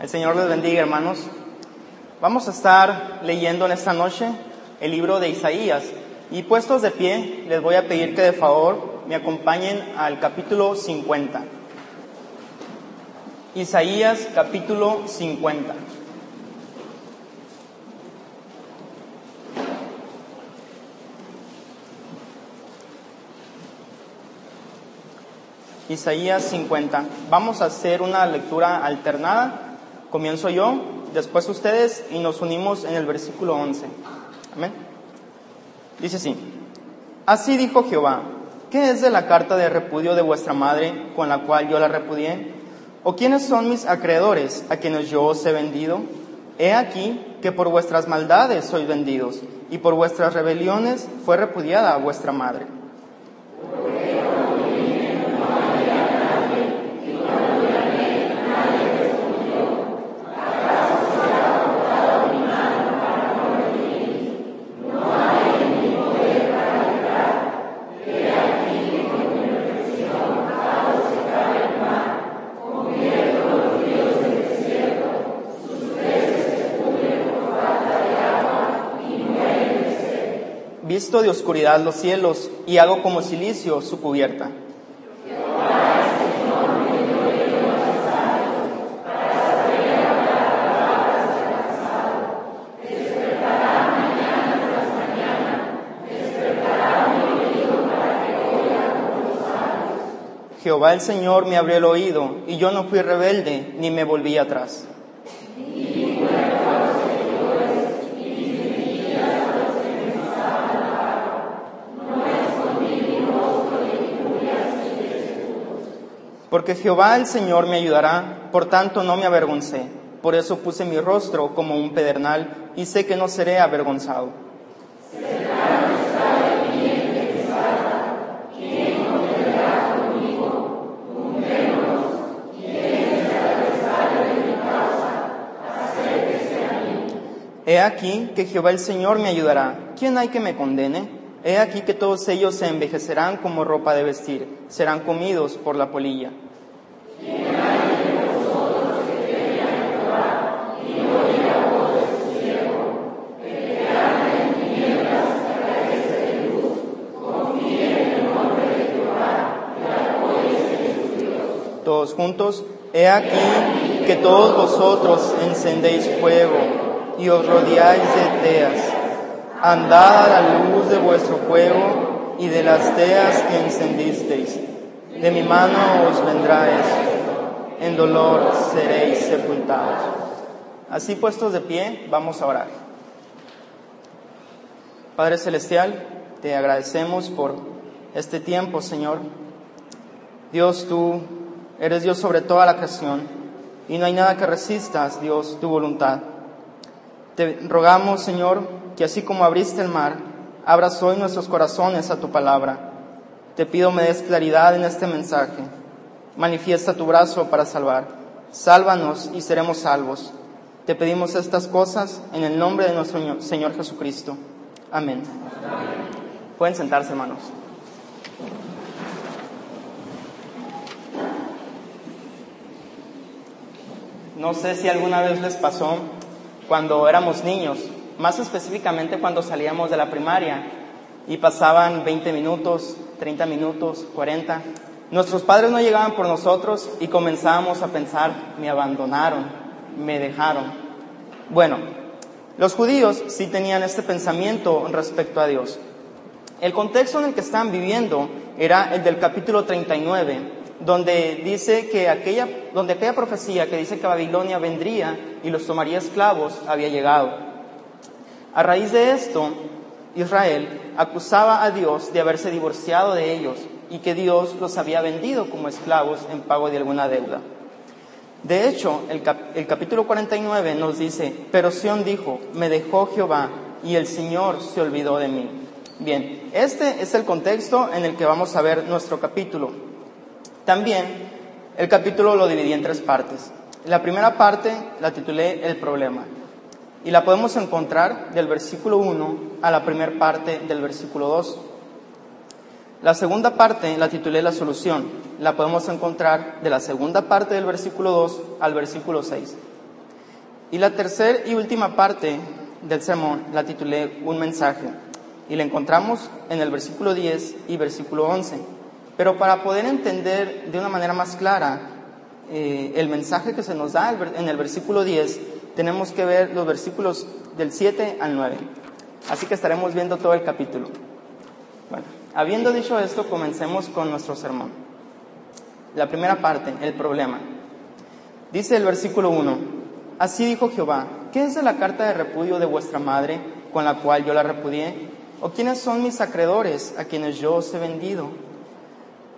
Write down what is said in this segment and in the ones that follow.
El Señor les bendiga, hermanos. Vamos a estar leyendo en esta noche el libro de Isaías. Y puestos de pie, les voy a pedir que de favor me acompañen al capítulo 50. Isaías capítulo 50. Isaías 50. Vamos a hacer una lectura alternada. Comienzo yo, después ustedes y nos unimos en el versículo 11. Amén. Dice así. Así dijo Jehová, ¿qué es de la carta de repudio de vuestra madre con la cual yo la repudié? ¿O quiénes son mis acreedores a quienes yo os he vendido? He aquí que por vuestras maldades sois vendidos, y por vuestras rebeliones fue repudiada vuestra madre. De oscuridad los cielos y hago como silicio su cubierta. Jehová el Señor me abrió el oído, y yo no fui rebelde, ni me volví atrás. Porque Jehová el Señor me ayudará, por tanto no me avergoncé. Por eso puse mi rostro como un pedernal y sé que no seré avergonzado. He aquí que Jehová el Señor me ayudará. ¿Quién hay que me condene? He aquí que todos ellos se envejecerán como ropa de vestir, serán comidos por la polilla. Todos juntos, he aquí que todos vosotros encendéis fuego y os rodeáis de teas. Andad a la luz de vuestro fuego y de las teas que encendisteis. De mi mano os vendrá esto. En dolor seréis sepultados. Así puestos de pie, vamos a orar. Padre Celestial, te agradecemos por este tiempo, Señor. Dios, tú eres Dios sobre toda la creación y no hay nada que resistas, Dios, tu voluntad. Te rogamos, Señor, que así como abriste el mar, abras hoy nuestros corazones a tu palabra. Te pido me des claridad en este mensaje. Manifiesta tu brazo para salvar. Sálvanos y seremos salvos. Te pedimos estas cosas en el nombre de nuestro Señor Jesucristo. Amén. Pueden sentarse, hermanos. No sé si alguna vez les pasó cuando éramos niños, más específicamente cuando salíamos de la primaria y pasaban 20 minutos, 30 minutos, 40. Nuestros padres no llegaban por nosotros y comenzábamos a pensar, me abandonaron, me dejaron. Bueno, los judíos sí tenían este pensamiento respecto a Dios. El contexto en el que estaban viviendo era el del capítulo 39, donde dice que aquella, donde aquella profecía que dice que Babilonia vendría y los tomaría esclavos había llegado. A raíz de esto, Israel acusaba a Dios de haberse divorciado de ellos y que Dios los había vendido como esclavos en pago de alguna deuda. De hecho, el, el capítulo 49 nos dice, pero Sión dijo, me dejó Jehová y el Señor se olvidó de mí. Bien, este es el contexto en el que vamos a ver nuestro capítulo. También el capítulo lo dividí en tres partes. La primera parte la titulé El problema y la podemos encontrar del versículo 1 a la primera parte del versículo 2. La segunda parte la titulé La solución. La podemos encontrar de la segunda parte del versículo 2 al versículo 6. Y la tercera y última parte del sermón la titulé Un mensaje y la encontramos en el versículo 10 y versículo 11. Pero para poder entender de una manera más clara eh, el mensaje que se nos da en el versículo 10, tenemos que ver los versículos del 7 al 9. Así que estaremos viendo todo el capítulo. Bueno, habiendo dicho esto, comencemos con nuestro sermón. La primera parte, el problema. Dice el versículo 1, así dijo Jehová, ¿qué es de la carta de repudio de vuestra madre con la cual yo la repudié? ¿O quiénes son mis acreedores a quienes yo os he vendido?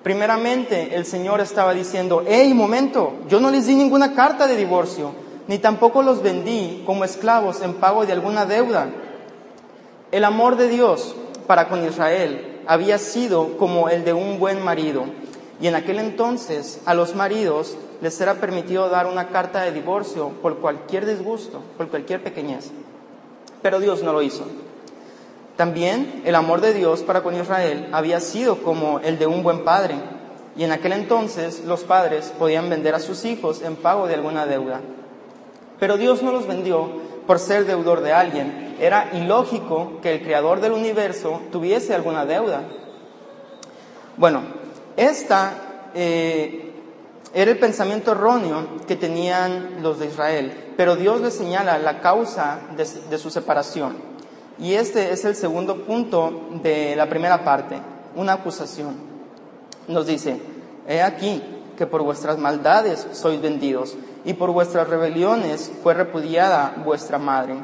Primeramente, el Señor estaba diciendo, hey, momento, yo no les di ninguna carta de divorcio, ni tampoco los vendí como esclavos en pago de alguna deuda. El amor de Dios para con Israel había sido como el de un buen marido, y en aquel entonces a los maridos les era permitido dar una carta de divorcio por cualquier disgusto, por cualquier pequeñez. Pero Dios no lo hizo. También el amor de Dios para con Israel había sido como el de un buen padre, y en aquel entonces los padres podían vender a sus hijos en pago de alguna deuda. Pero Dios no los vendió por ser deudor de alguien. Era ilógico que el creador del universo tuviese alguna deuda. Bueno, esta eh, era el pensamiento erróneo que tenían los de Israel, pero Dios les señala la causa de su separación. Y este es el segundo punto de la primera parte, una acusación. Nos dice, he aquí que por vuestras maldades sois vendidos y por vuestras rebeliones fue repudiada vuestra madre.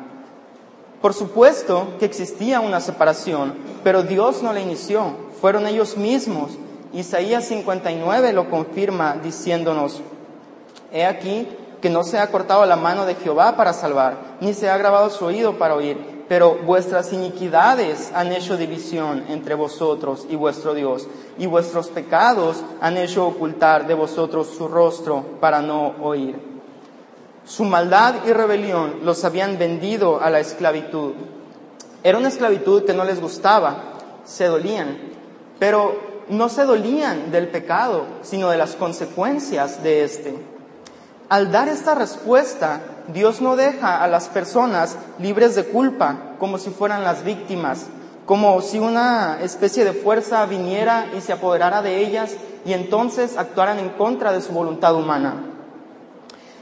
Por supuesto que existía una separación, pero Dios no la inició, fueron ellos mismos. Isaías 59 lo confirma diciéndonos, he aquí que no se ha cortado la mano de Jehová para salvar, ni se ha grabado su oído para oír pero vuestras iniquidades han hecho división entre vosotros y vuestro Dios, y vuestros pecados han hecho ocultar de vosotros su rostro para no oír. Su maldad y rebelión los habían vendido a la esclavitud. Era una esclavitud que no les gustaba, se dolían, pero no se dolían del pecado, sino de las consecuencias de éste. Al dar esta respuesta, Dios no deja a las personas libres de culpa como si fueran las víctimas, como si una especie de fuerza viniera y se apoderara de ellas y entonces actuaran en contra de su voluntad humana.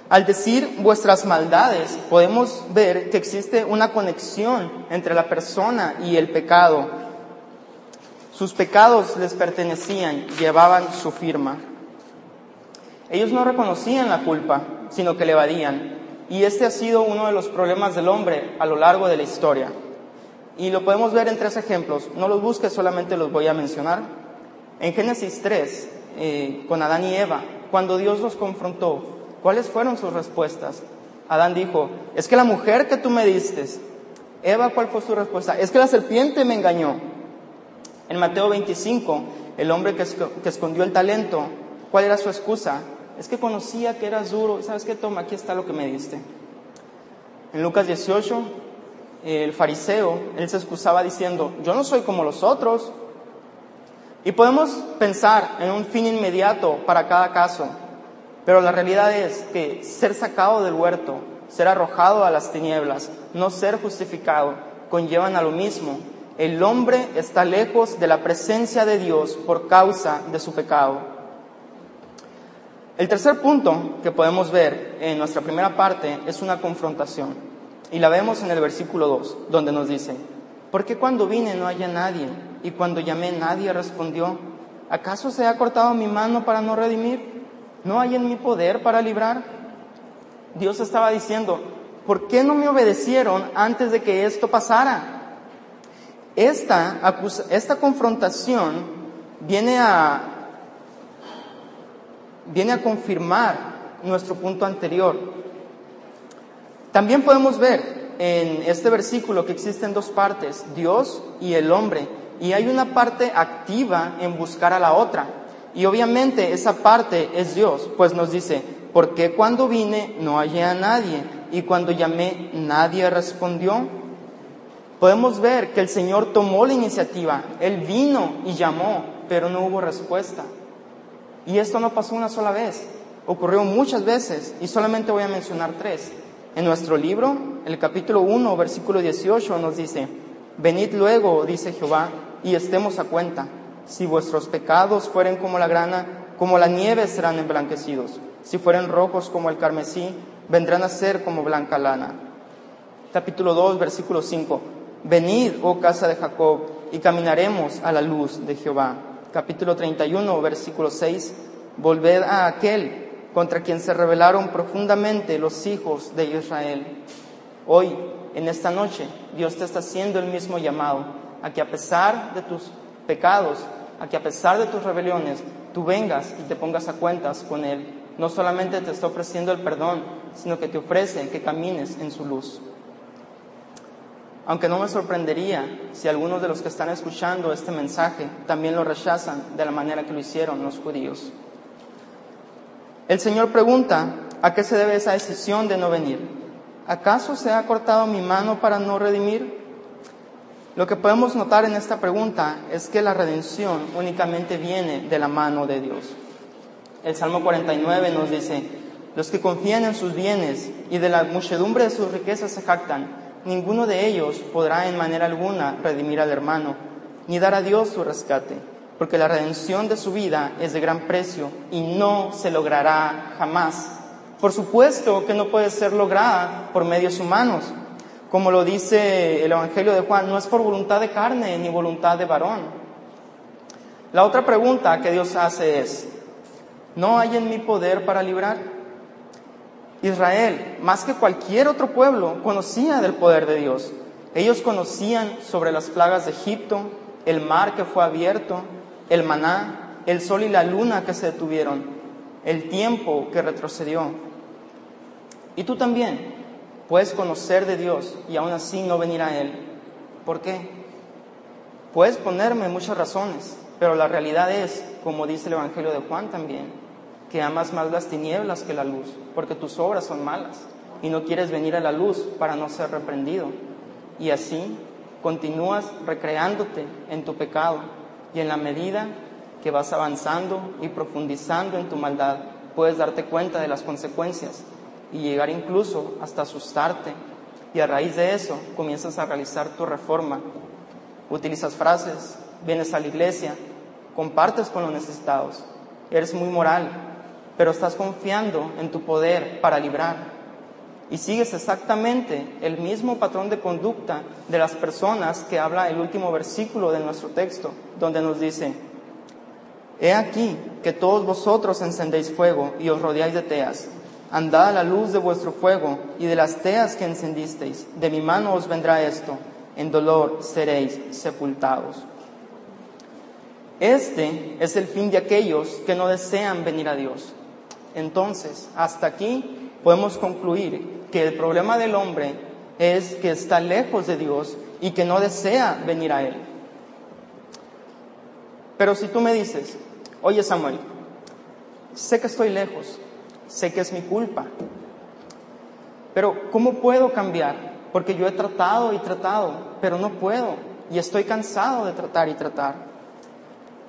Al decir vuestras maldades, podemos ver que existe una conexión entre la persona y el pecado. Sus pecados les pertenecían, llevaban su firma. Ellos no reconocían la culpa, sino que le evadían. Y este ha sido uno de los problemas del hombre a lo largo de la historia. Y lo podemos ver en tres ejemplos. No los busques, solamente los voy a mencionar. En Génesis 3, eh, con Adán y Eva, cuando Dios los confrontó, ¿cuáles fueron sus respuestas? Adán dijo, es que la mujer que tú me diste, Eva, ¿cuál fue su respuesta? Es que la serpiente me engañó. En Mateo 25, el hombre que escondió el talento, ¿cuál era su excusa? Es que conocía que eras duro, ¿sabes qué? Toma, aquí está lo que me diste. En Lucas 18, el fariseo, él se excusaba diciendo, yo no soy como los otros. Y podemos pensar en un fin inmediato para cada caso, pero la realidad es que ser sacado del huerto, ser arrojado a las tinieblas, no ser justificado, conllevan a lo mismo. El hombre está lejos de la presencia de Dios por causa de su pecado. El tercer punto que podemos ver en nuestra primera parte es una confrontación. Y la vemos en el versículo 2, donde nos dice, ¿por qué cuando vine no haya nadie? Y cuando llamé nadie respondió, ¿acaso se ha cortado mi mano para no redimir? ¿No hay en mi poder para librar? Dios estaba diciendo, ¿por qué no me obedecieron antes de que esto pasara? Esta, esta confrontación viene a viene a confirmar nuestro punto anterior. También podemos ver en este versículo que existen dos partes, Dios y el hombre, y hay una parte activa en buscar a la otra. Y obviamente esa parte es Dios, pues nos dice, ¿por qué cuando vine no hallé a nadie? Y cuando llamé nadie respondió. Podemos ver que el Señor tomó la iniciativa, Él vino y llamó, pero no hubo respuesta. Y esto no pasó una sola vez, ocurrió muchas veces y solamente voy a mencionar tres. En nuestro libro, el capítulo 1, versículo 18 nos dice, Venid luego, dice Jehová, y estemos a cuenta. Si vuestros pecados fueren como la grana, como la nieve serán emblanquecidos. Si fueren rojos como el carmesí, vendrán a ser como blanca lana. Capítulo 2, versículo 5. Venid, oh casa de Jacob, y caminaremos a la luz de Jehová. Capítulo 31, versículo 6. Volved a aquel contra quien se rebelaron profundamente los hijos de Israel. Hoy, en esta noche, Dios te está haciendo el mismo llamado a que a pesar de tus pecados, a que a pesar de tus rebeliones, tú vengas y te pongas a cuentas con Él. No solamente te está ofreciendo el perdón, sino que te ofrece que camines en su luz. Aunque no me sorprendería si algunos de los que están escuchando este mensaje también lo rechazan de la manera que lo hicieron los judíos. El Señor pregunta, ¿a qué se debe esa decisión de no venir? ¿Acaso se ha cortado mi mano para no redimir? Lo que podemos notar en esta pregunta es que la redención únicamente viene de la mano de Dios. El Salmo 49 nos dice, los que confían en sus bienes y de la muchedumbre de sus riquezas se jactan, ninguno de ellos podrá en manera alguna redimir al hermano, ni dar a Dios su rescate, porque la redención de su vida es de gran precio y no se logrará jamás. Por supuesto que no puede ser lograda por medios humanos. Como lo dice el Evangelio de Juan, no es por voluntad de carne ni voluntad de varón. La otra pregunta que Dios hace es, ¿no hay en mi poder para librar? Israel, más que cualquier otro pueblo, conocía del poder de Dios. Ellos conocían sobre las plagas de Egipto, el mar que fue abierto, el maná, el sol y la luna que se detuvieron, el tiempo que retrocedió. Y tú también puedes conocer de Dios y aún así no venir a Él. ¿Por qué? Puedes ponerme muchas razones, pero la realidad es, como dice el Evangelio de Juan también, que amas más las tinieblas que la luz, porque tus obras son malas y no quieres venir a la luz para no ser reprendido. Y así continúas recreándote en tu pecado y en la medida que vas avanzando y profundizando en tu maldad, puedes darte cuenta de las consecuencias y llegar incluso hasta asustarte. Y a raíz de eso comienzas a realizar tu reforma. Utilizas frases, vienes a la iglesia, compartes con los necesitados, eres muy moral, pero estás confiando en tu poder para librar. Y sigues exactamente el mismo patrón de conducta de las personas que habla el último versículo de nuestro texto, donde nos dice, He aquí que todos vosotros encendéis fuego y os rodeáis de teas. Andad a la luz de vuestro fuego y de las teas que encendisteis. De mi mano os vendrá esto. En dolor seréis sepultados. Este es el fin de aquellos que no desean venir a Dios. Entonces, hasta aquí podemos concluir que el problema del hombre es que está lejos de Dios y que no desea venir a Él. Pero si tú me dices, oye Samuel, sé que estoy lejos, sé que es mi culpa, pero ¿cómo puedo cambiar? Porque yo he tratado y tratado, pero no puedo y estoy cansado de tratar y tratar.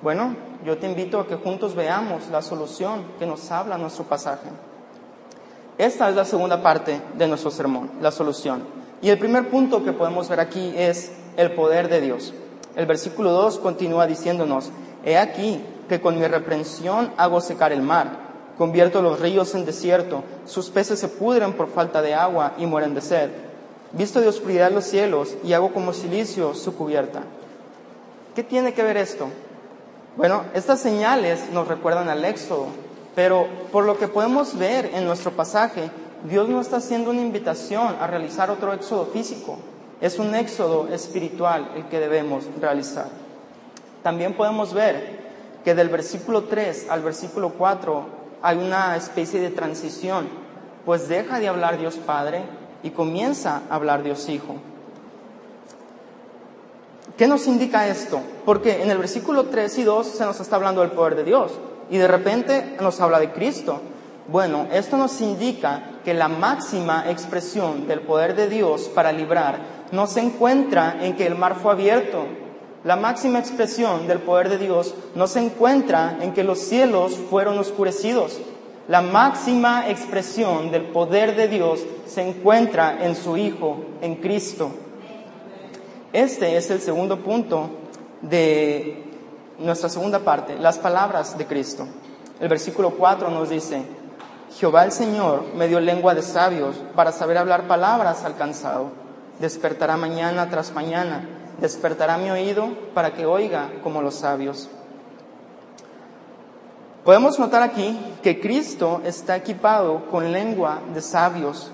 Bueno, yo te invito a que juntos veamos la solución que nos habla nuestro pasaje. Esta es la segunda parte de nuestro sermón, la solución. Y el primer punto que podemos ver aquí es el poder de Dios. El versículo 2 continúa diciéndonos, He aquí que con mi reprensión hago secar el mar, convierto los ríos en desierto, sus peces se pudren por falta de agua y mueren de sed. Visto de oscuridad los cielos y hago como silicio su cubierta. ¿Qué tiene que ver esto? Bueno, estas señales nos recuerdan al Éxodo, pero por lo que podemos ver en nuestro pasaje, Dios no está haciendo una invitación a realizar otro éxodo físico, es un éxodo espiritual el que debemos realizar. También podemos ver que del versículo 3 al versículo 4 hay una especie de transición, pues deja de hablar Dios Padre y comienza a hablar Dios Hijo. ¿Qué nos indica esto? Porque en el versículo 3 y 2 se nos está hablando del poder de Dios y de repente nos habla de Cristo. Bueno, esto nos indica que la máxima expresión del poder de Dios para librar no se encuentra en que el mar fue abierto. La máxima expresión del poder de Dios no se encuentra en que los cielos fueron oscurecidos. La máxima expresión del poder de Dios se encuentra en su Hijo, en Cristo. Este es el segundo punto de nuestra segunda parte, las palabras de Cristo. El versículo 4 nos dice, Jehová el Señor me dio lengua de sabios para saber hablar palabras al cansado. Despertará mañana tras mañana, despertará mi oído para que oiga como los sabios. Podemos notar aquí que Cristo está equipado con lengua de sabios.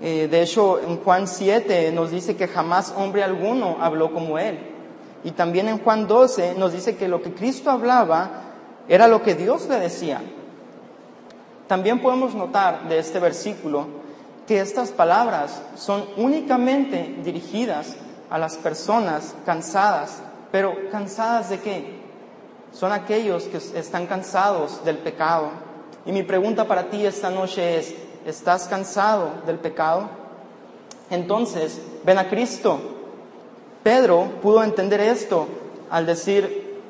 Eh, de hecho, en Juan 7 nos dice que jamás hombre alguno habló como Él. Y también en Juan 12 nos dice que lo que Cristo hablaba era lo que Dios le decía. También podemos notar de este versículo que estas palabras son únicamente dirigidas a las personas cansadas, pero cansadas de qué? Son aquellos que están cansados del pecado. Y mi pregunta para ti esta noche es, ¿estás cansado del pecado? Entonces, ven a Cristo. Pedro pudo entender esto al decir,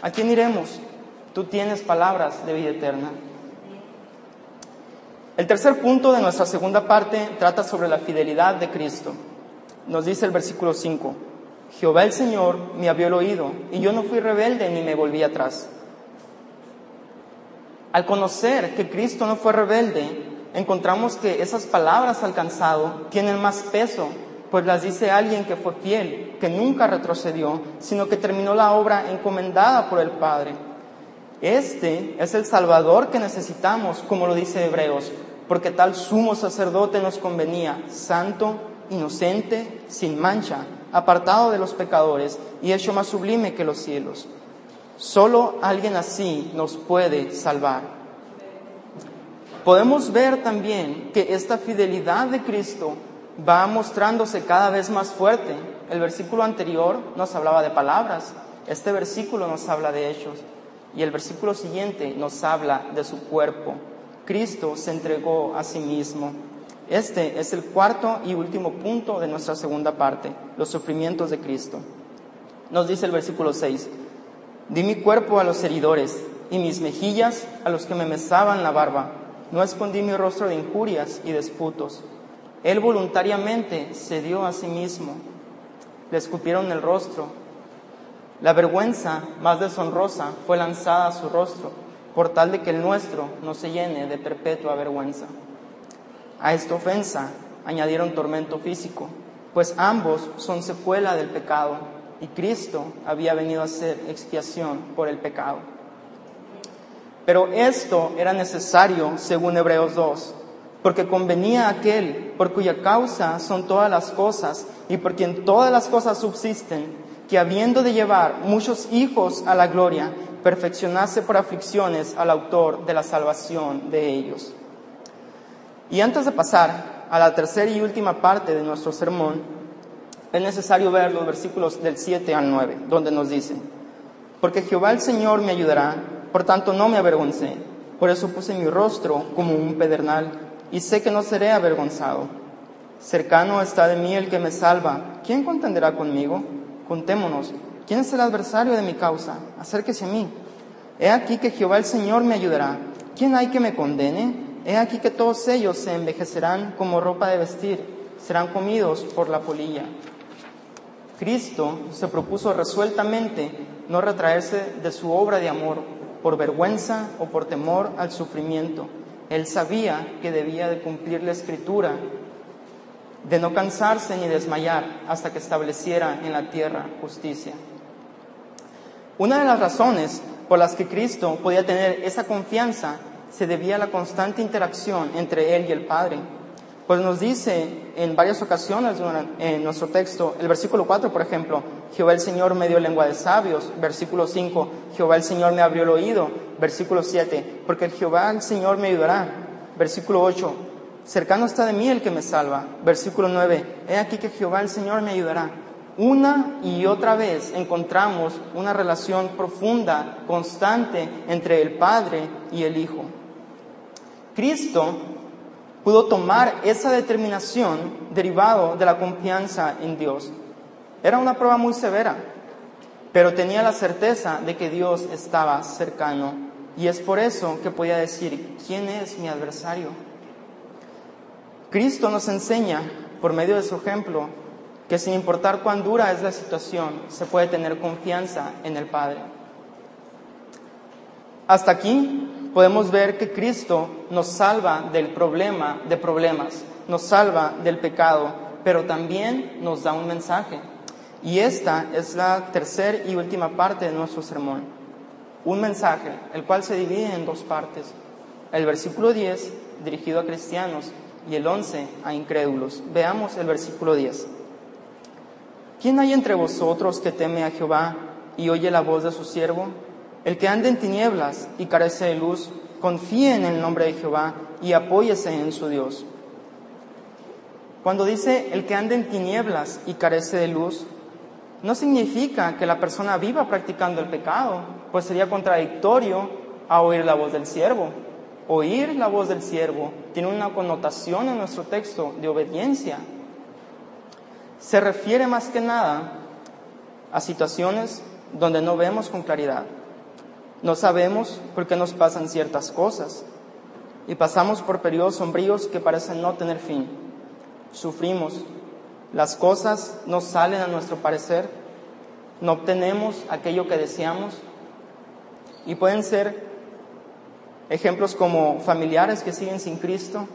¿a quién iremos? Tú tienes palabras de vida eterna. El tercer punto de nuestra segunda parte trata sobre la fidelidad de Cristo. Nos dice el versículo 5, Jehová el Señor me abrió el oído y yo no fui rebelde ni me volví atrás. Al conocer que Cristo no fue rebelde, encontramos que esas palabras alcanzado tienen más peso, pues las dice alguien que fue fiel, que nunca retrocedió, sino que terminó la obra encomendada por el Padre. Este es el Salvador que necesitamos, como lo dice Hebreos, porque tal sumo sacerdote nos convenía, santo, inocente, sin mancha, apartado de los pecadores y hecho más sublime que los cielos. Solo alguien así nos puede salvar. Podemos ver también que esta fidelidad de Cristo va mostrándose cada vez más fuerte. El versículo anterior nos hablaba de palabras, este versículo nos habla de hechos y el versículo siguiente nos habla de su cuerpo. Cristo se entregó a sí mismo. Este es el cuarto y último punto de nuestra segunda parte, los sufrimientos de Cristo. Nos dice el versículo 6, di mi cuerpo a los heridores y mis mejillas a los que me mesaban la barba. No escondí mi rostro de injurias y disputos. Él voluntariamente se dio a sí mismo. Le escupieron el rostro. La vergüenza más deshonrosa fue lanzada a su rostro, por tal de que el nuestro no se llene de perpetua vergüenza. A esta ofensa añadieron tormento físico, pues ambos son secuela del pecado y Cristo había venido a hacer expiación por el pecado. Pero esto era necesario según Hebreos 2, porque convenía a aquel por cuya causa son todas las cosas y por quien todas las cosas subsisten, que habiendo de llevar muchos hijos a la gloria, perfeccionase por aflicciones al autor de la salvación de ellos. Y antes de pasar a la tercera y última parte de nuestro sermón, es necesario ver los versículos del 7 al 9, donde nos dice, porque Jehová el Señor me ayudará, por tanto no me avergoncé, por eso puse mi rostro como un pedernal, y sé que no seré avergonzado. Cercano está de mí el que me salva, ¿quién contenderá conmigo? Contémonos, ¿quién es el adversario de mi causa? Acérquese a mí. He aquí que Jehová el Señor me ayudará, ¿quién hay que me condene? He aquí que todos ellos se envejecerán como ropa de vestir, serán comidos por la polilla. Cristo se propuso resueltamente no retraerse de su obra de amor por vergüenza o por temor al sufrimiento. Él sabía que debía de cumplir la escritura, de no cansarse ni desmayar hasta que estableciera en la tierra justicia. Una de las razones por las que Cristo podía tener esa confianza se debía a la constante interacción entre Él y el Padre. Pues nos dice en varias ocasiones en nuestro texto, el versículo 4, por ejemplo, Jehová el Señor me dio lengua de sabios, versículo 5, Jehová el Señor me abrió el oído, versículo 7, porque Jehová el Señor me ayudará, versículo 8, cercano está de mí el que me salva, versículo 9, he aquí que Jehová el Señor me ayudará. Una y otra vez encontramos una relación profunda, constante entre el Padre y el Hijo. Cristo pudo tomar esa determinación derivado de la confianza en Dios. Era una prueba muy severa, pero tenía la certeza de que Dios estaba cercano. Y es por eso que podía decir, ¿quién es mi adversario? Cristo nos enseña, por medio de su ejemplo, que sin importar cuán dura es la situación, se puede tener confianza en el Padre. Hasta aquí podemos ver que Cristo nos salva del problema de problemas, nos salva del pecado, pero también nos da un mensaje. Y esta es la tercera y última parte de nuestro sermón. Un mensaje, el cual se divide en dos partes. El versículo 10, dirigido a cristianos, y el 11 a incrédulos. Veamos el versículo 10. ¿Quién hay entre vosotros que teme a Jehová y oye la voz de su siervo? El que anda en tinieblas y carece de luz, confíe en el nombre de Jehová y apóyese en su Dios. Cuando dice el que anda en tinieblas y carece de luz, no significa que la persona viva practicando el pecado, pues sería contradictorio a oír la voz del siervo. Oír la voz del siervo tiene una connotación en nuestro texto de obediencia. Se refiere más que nada a situaciones donde no vemos con claridad. No sabemos por qué nos pasan ciertas cosas. Y pasamos por periodos sombríos que parecen no tener fin. Sufrimos, las cosas no salen a nuestro parecer, no obtenemos aquello que deseamos. Y pueden ser ejemplos como familiares que siguen sin Cristo,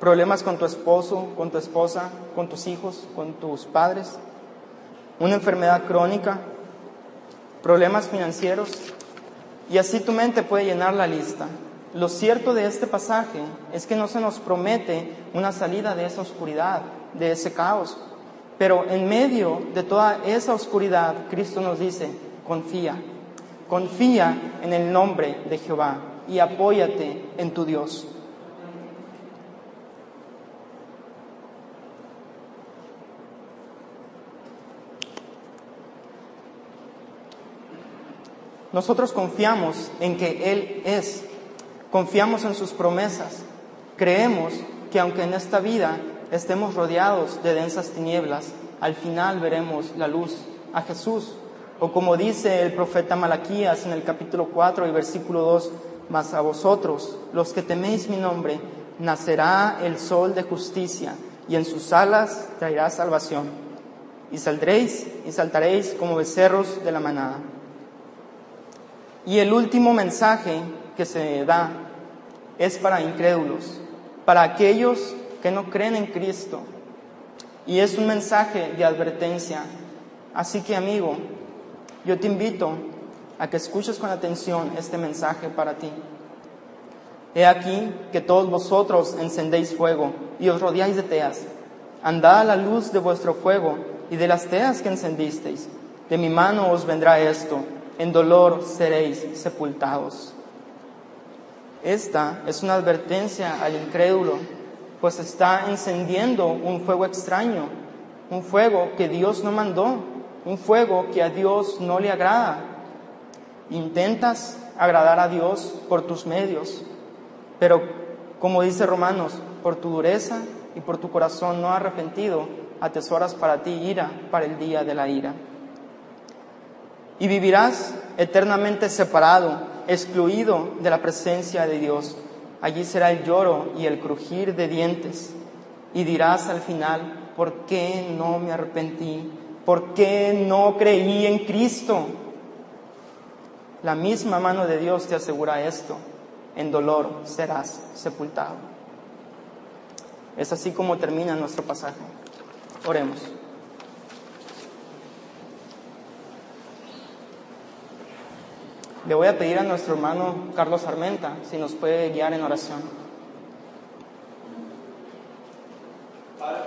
problemas con tu esposo, con tu esposa, con tus hijos, con tus padres, una enfermedad crónica, problemas financieros y así tu mente puede llenar la lista. Lo cierto de este pasaje es que no se nos promete una salida de esa oscuridad, de ese caos. Pero en medio de toda esa oscuridad, Cristo nos dice, confía, confía en el nombre de Jehová y apóyate en tu Dios. Nosotros confiamos en que Él es, confiamos en sus promesas, creemos que aunque en esta vida estemos rodeados de densas tinieblas, al final veremos la luz, a Jesús. O como dice el profeta Malaquías en el capítulo 4 y versículo 2, mas a vosotros, los que teméis mi nombre, nacerá el sol de justicia y en sus alas traerá salvación. Y saldréis y saltaréis como becerros de la manada. Y el último mensaje que se da es para incrédulos, para aquellos que no creen en Cristo. Y es un mensaje de advertencia. Así que amigo, yo te invito a que escuches con atención este mensaje para ti. He aquí que todos vosotros encendéis fuego y os rodeáis de teas. Andad a la luz de vuestro fuego y de las teas que encendisteis. De mi mano os vendrá esto en dolor seréis sepultados. Esta es una advertencia al incrédulo, pues está encendiendo un fuego extraño, un fuego que Dios no mandó, un fuego que a Dios no le agrada. Intentas agradar a Dios por tus medios, pero como dice Romanos, por tu dureza y por tu corazón no arrepentido, atesoras para ti ira para el día de la ira y vivirás eternamente separado, excluido de la presencia de Dios. Allí será el lloro y el crujir de dientes. Y dirás al final, ¿por qué no me arrepentí? ¿Por qué no creí en Cristo? La misma mano de Dios te asegura esto. En dolor serás sepultado. Es así como termina nuestro pasaje. Oremos. Le voy a pedir a nuestro hermano Carlos Armenta si nos puede guiar en oración. Padre